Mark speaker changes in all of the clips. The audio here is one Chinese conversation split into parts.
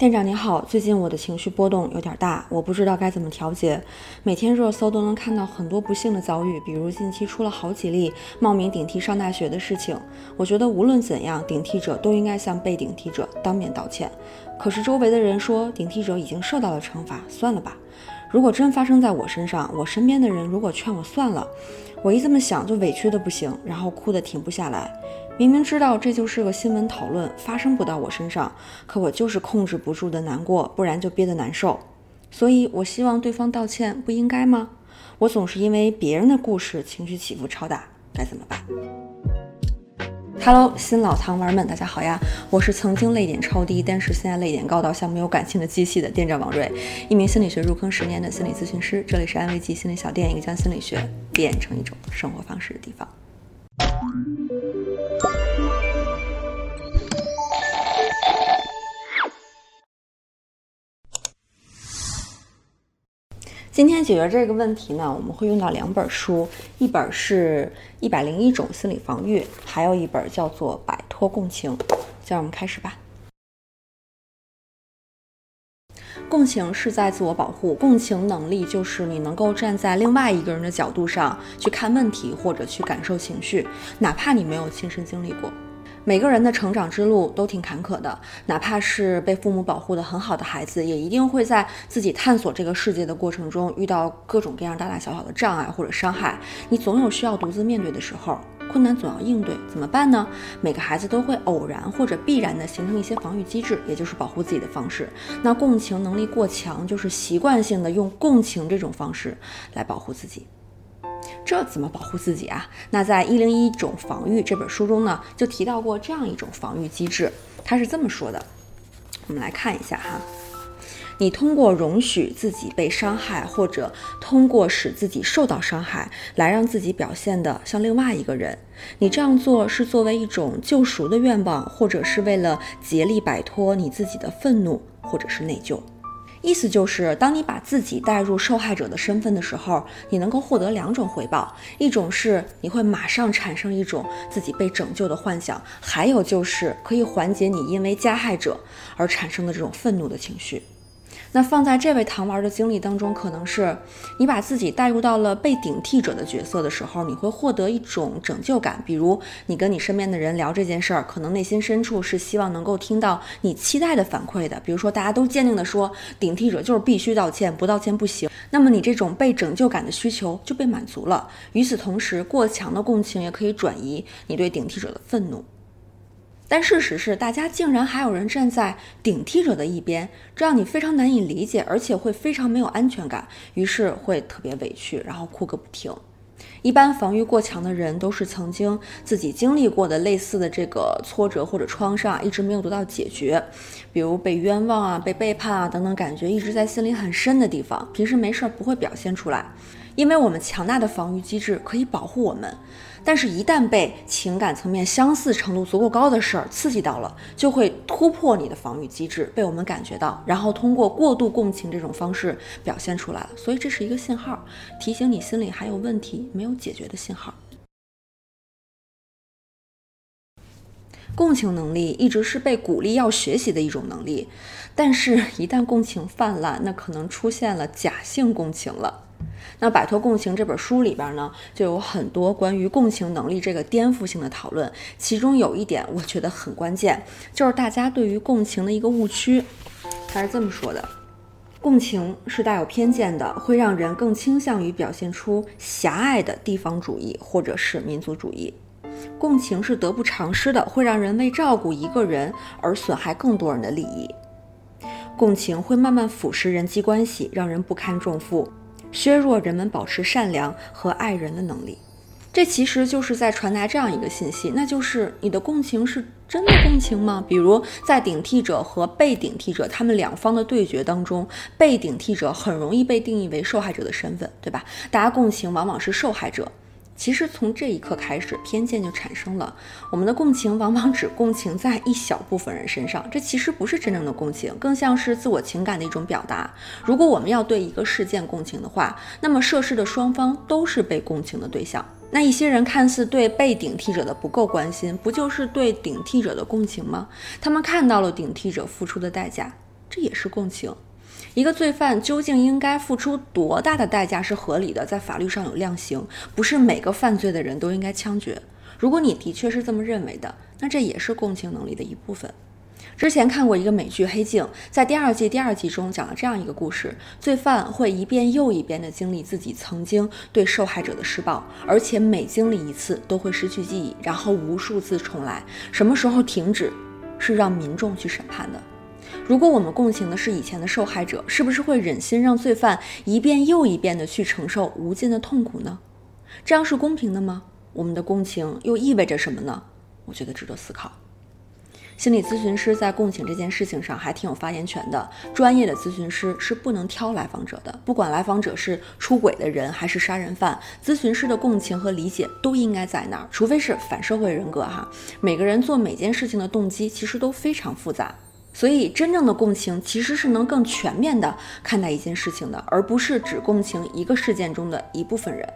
Speaker 1: 店长你好，最近我的情绪波动有点大，我不知道该怎么调节。每天热搜都能看到很多不幸的遭遇，比如近期出了好几例冒名顶替上大学的事情。我觉得无论怎样，顶替者都应该向被顶替者当面道歉。可是周围的人说顶替者已经受到了惩罚，算了吧。如果真发生在我身上，我身边的人如果劝我算了，我一这么想就委屈的不行，然后哭得停不下来。明明知道这就是个新闻讨论，发生不到我身上，可我就是控制不住的难过，不然就憋得难受。所以，我希望对方道歉，不应该吗？我总是因为别人的故事情绪起伏超大，该怎么办？Hello，新老糖丸们，大家好呀！我是曾经泪点超低，但是现在泪点高到像没有感情的机器的店长王瑞，一名心理学入坑十年的心理咨询师。这里是安慰剂心理小店，一个将心理学变成一种生活方式的地方。今天解决这个问题呢，我们会用到两本书，一本是一百零一种心理防御，还有一本叫做《摆脱共情》。就让我们开始吧。共情是在自我保护，共情能力就是你能够站在另外一个人的角度上去看问题或者去感受情绪，哪怕你没有亲身经历过。每个人的成长之路都挺坎坷的，哪怕是被父母保护的很好的孩子，也一定会在自己探索这个世界的过程中遇到各种各样大大小小的障碍或者伤害。你总有需要独自面对的时候，困难总要应对，怎么办呢？每个孩子都会偶然或者必然的形成一些防御机制，也就是保护自己的方式。那共情能力过强，就是习惯性的用共情这种方式来保护自己。这怎么保护自己啊？那在《一零一种防御》这本书中呢，就提到过这样一种防御机制，它是这么说的。我们来看一下哈，你通过容许自己被伤害，或者通过使自己受到伤害，来让自己表现的像另外一个人。你这样做是作为一种救赎的愿望，或者是为了竭力摆脱你自己的愤怒，或者是内疚。意思就是，当你把自己带入受害者的身份的时候，你能够获得两种回报：一种是你会马上产生一种自己被拯救的幻想，还有就是可以缓解你因为加害者而产生的这种愤怒的情绪。那放在这位糖丸的经历当中，可能是你把自己带入到了被顶替者的角色的时候，你会获得一种拯救感。比如你跟你身边的人聊这件事儿，可能内心深处是希望能够听到你期待的反馈的。比如说大家都坚定的说，顶替者就是必须道歉，不道歉不行。那么你这种被拯救感的需求就被满足了。与此同时，过强的共情也可以转移你对顶替者的愤怒。但事实是，大家竟然还有人站在顶替者的一边，这让你非常难以理解，而且会非常没有安全感，于是会特别委屈，然后哭个不停。一般防御过强的人，都是曾经自己经历过的类似的这个挫折或者创伤，一直没有得到解决，比如被冤枉啊、被背叛啊等等，感觉一直在心里很深的地方，平时没事儿不会表现出来。因为我们强大的防御机制可以保护我们，但是，一旦被情感层面相似程度足够高的事儿刺激到了，就会突破你的防御机制，被我们感觉到，然后通过过度共情这种方式表现出来了。所以，这是一个信号，提醒你心里还有问题没有解决的信号。共情能力一直是被鼓励要学习的一种能力，但是，一旦共情泛滥，那可能出现了假性共情了。那《摆脱共情》这本书里边呢，就有很多关于共情能力这个颠覆性的讨论。其中有一点我觉得很关键，就是大家对于共情的一个误区。他是这么说的：共情是带有偏见的，会让人更倾向于表现出狭隘的地方主义或者是民族主义。共情是得不偿失的，会让人为照顾一个人而损害更多人的利益。共情会慢慢腐蚀人际关系，让人不堪重负。削弱人们保持善良和爱人的能力，这其实就是在传达这样一个信息，那就是你的共情是真的共情吗？比如在顶替者和被顶替者他们两方的对决当中，被顶替者很容易被定义为受害者的身份，对吧？大家共情往往是受害者。其实从这一刻开始，偏见就产生了。我们的共情往往只共情在一小部分人身上，这其实不是真正的共情，更像是自我情感的一种表达。如果我们要对一个事件共情的话，那么涉事的双方都是被共情的对象。那一些人看似对被顶替者的不够关心，不就是对顶替者的共情吗？他们看到了顶替者付出的代价。这也是共情。一个罪犯究竟应该付出多大的代价是合理的，在法律上有量刑，不是每个犯罪的人都应该枪决。如果你的确是这么认为的，那这也是共情能力的一部分。之前看过一个美剧《黑镜》，在第二季第二集中讲了这样一个故事：罪犯会一遍又一遍地经历自己曾经对受害者的施暴，而且每经历一次都会失去记忆，然后无数次重来。什么时候停止，是让民众去审判的。如果我们共情的是以前的受害者，是不是会忍心让罪犯一遍又一遍地去承受无尽的痛苦呢？这样是公平的吗？我们的共情又意味着什么呢？我觉得值得思考。心理咨询师在共情这件事情上还挺有发言权的。专业的咨询师是不能挑来访者的，不管来访者是出轨的人还是杀人犯，咨询师的共情和理解都应该在那儿。除非是反社会人格哈，每个人做每件事情的动机其实都非常复杂，所以真正的共情其实是能更全面的看待一件事情的，而不是只共情一个事件中的一部分人。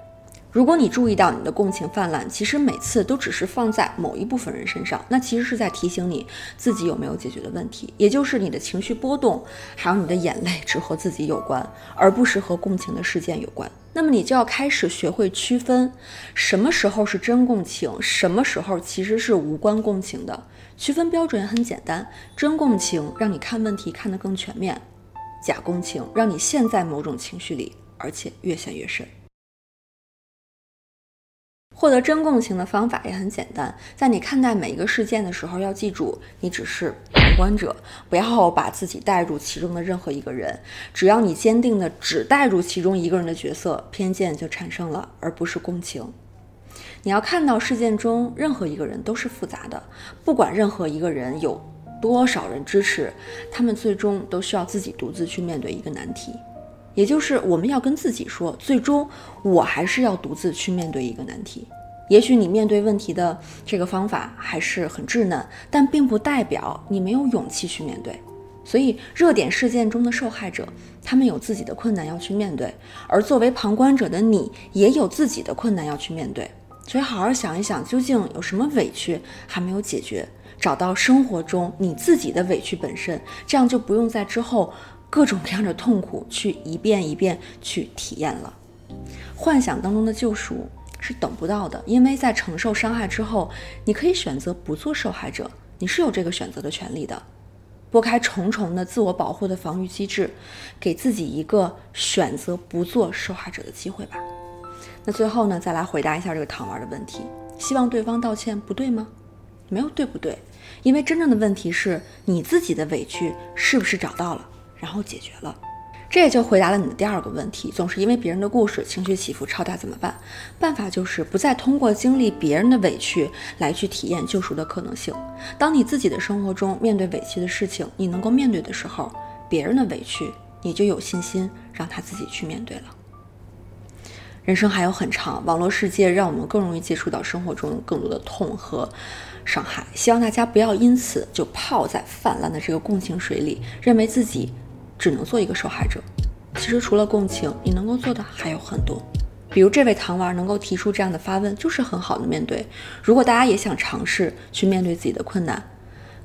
Speaker 1: 如果你注意到你的共情泛滥，其实每次都只是放在某一部分人身上，那其实是在提醒你自己有没有解决的问题，也就是你的情绪波动，还有你的眼泪只和自己有关，而不是和共情的事件有关。那么你就要开始学会区分，什么时候是真共情，什么时候其实是无关共情的。区分标准也很简单，真共情让你看问题看得更全面，假共情让你陷在某种情绪里，而且越陷越深。获得真共情的方法也很简单，在你看待每一个事件的时候，要记住，你只是旁观者，不要把自己带入其中的任何一个人。只要你坚定的只带入其中一个人的角色，偏见就产生了，而不是共情。你要看到事件中任何一个人都是复杂的，不管任何一个人有多少人支持，他们最终都需要自己独自去面对一个难题。也就是我们要跟自己说，最终我还是要独自去面对一个难题。也许你面对问题的这个方法还是很稚嫩，但并不代表你没有勇气去面对。所以，热点事件中的受害者，他们有自己的困难要去面对，而作为旁观者的你，也有自己的困难要去面对。所以，好好想一想，究竟有什么委屈还没有解决，找到生活中你自己的委屈本身，这样就不用在之后。各种各样的痛苦，去一遍一遍去体验了。幻想当中的救赎是等不到的，因为在承受伤害之后，你可以选择不做受害者，你是有这个选择的权利的。拨开重重的自我保护的防御机制，给自己一个选择不做受害者的机会吧。那最后呢，再来回答一下这个糖丸的问题：希望对方道歉不对吗？没有对不对，因为真正的问题是你自己的委屈是不是找到了。然后解决了，这也就回答了你的第二个问题：总是因为别人的故事情绪起伏超大怎么办？办法就是不再通过经历别人的委屈来去体验救赎的可能性。当你自己的生活中面对委屈的事情，你能够面对的时候，别人的委屈你就有信心让他自己去面对了。人生还有很长，网络世界让我们更容易接触到生活中更多的痛和伤害。希望大家不要因此就泡在泛滥的这个共情水里，认为自己。只能做一个受害者。其实除了共情，你能够做的还有很多。比如这位糖丸能够提出这样的发问，就是很好的面对。如果大家也想尝试去面对自己的困难，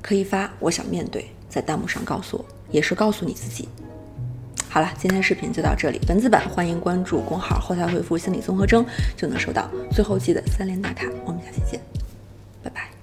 Speaker 1: 可以发“我想面对”在弹幕上告诉我，也是告诉你自己。好了，今天视频就到这里。文字版欢迎关注公号，后台回复“心理综合征”就能收到最后记得三连打卡。我们下期见，拜拜。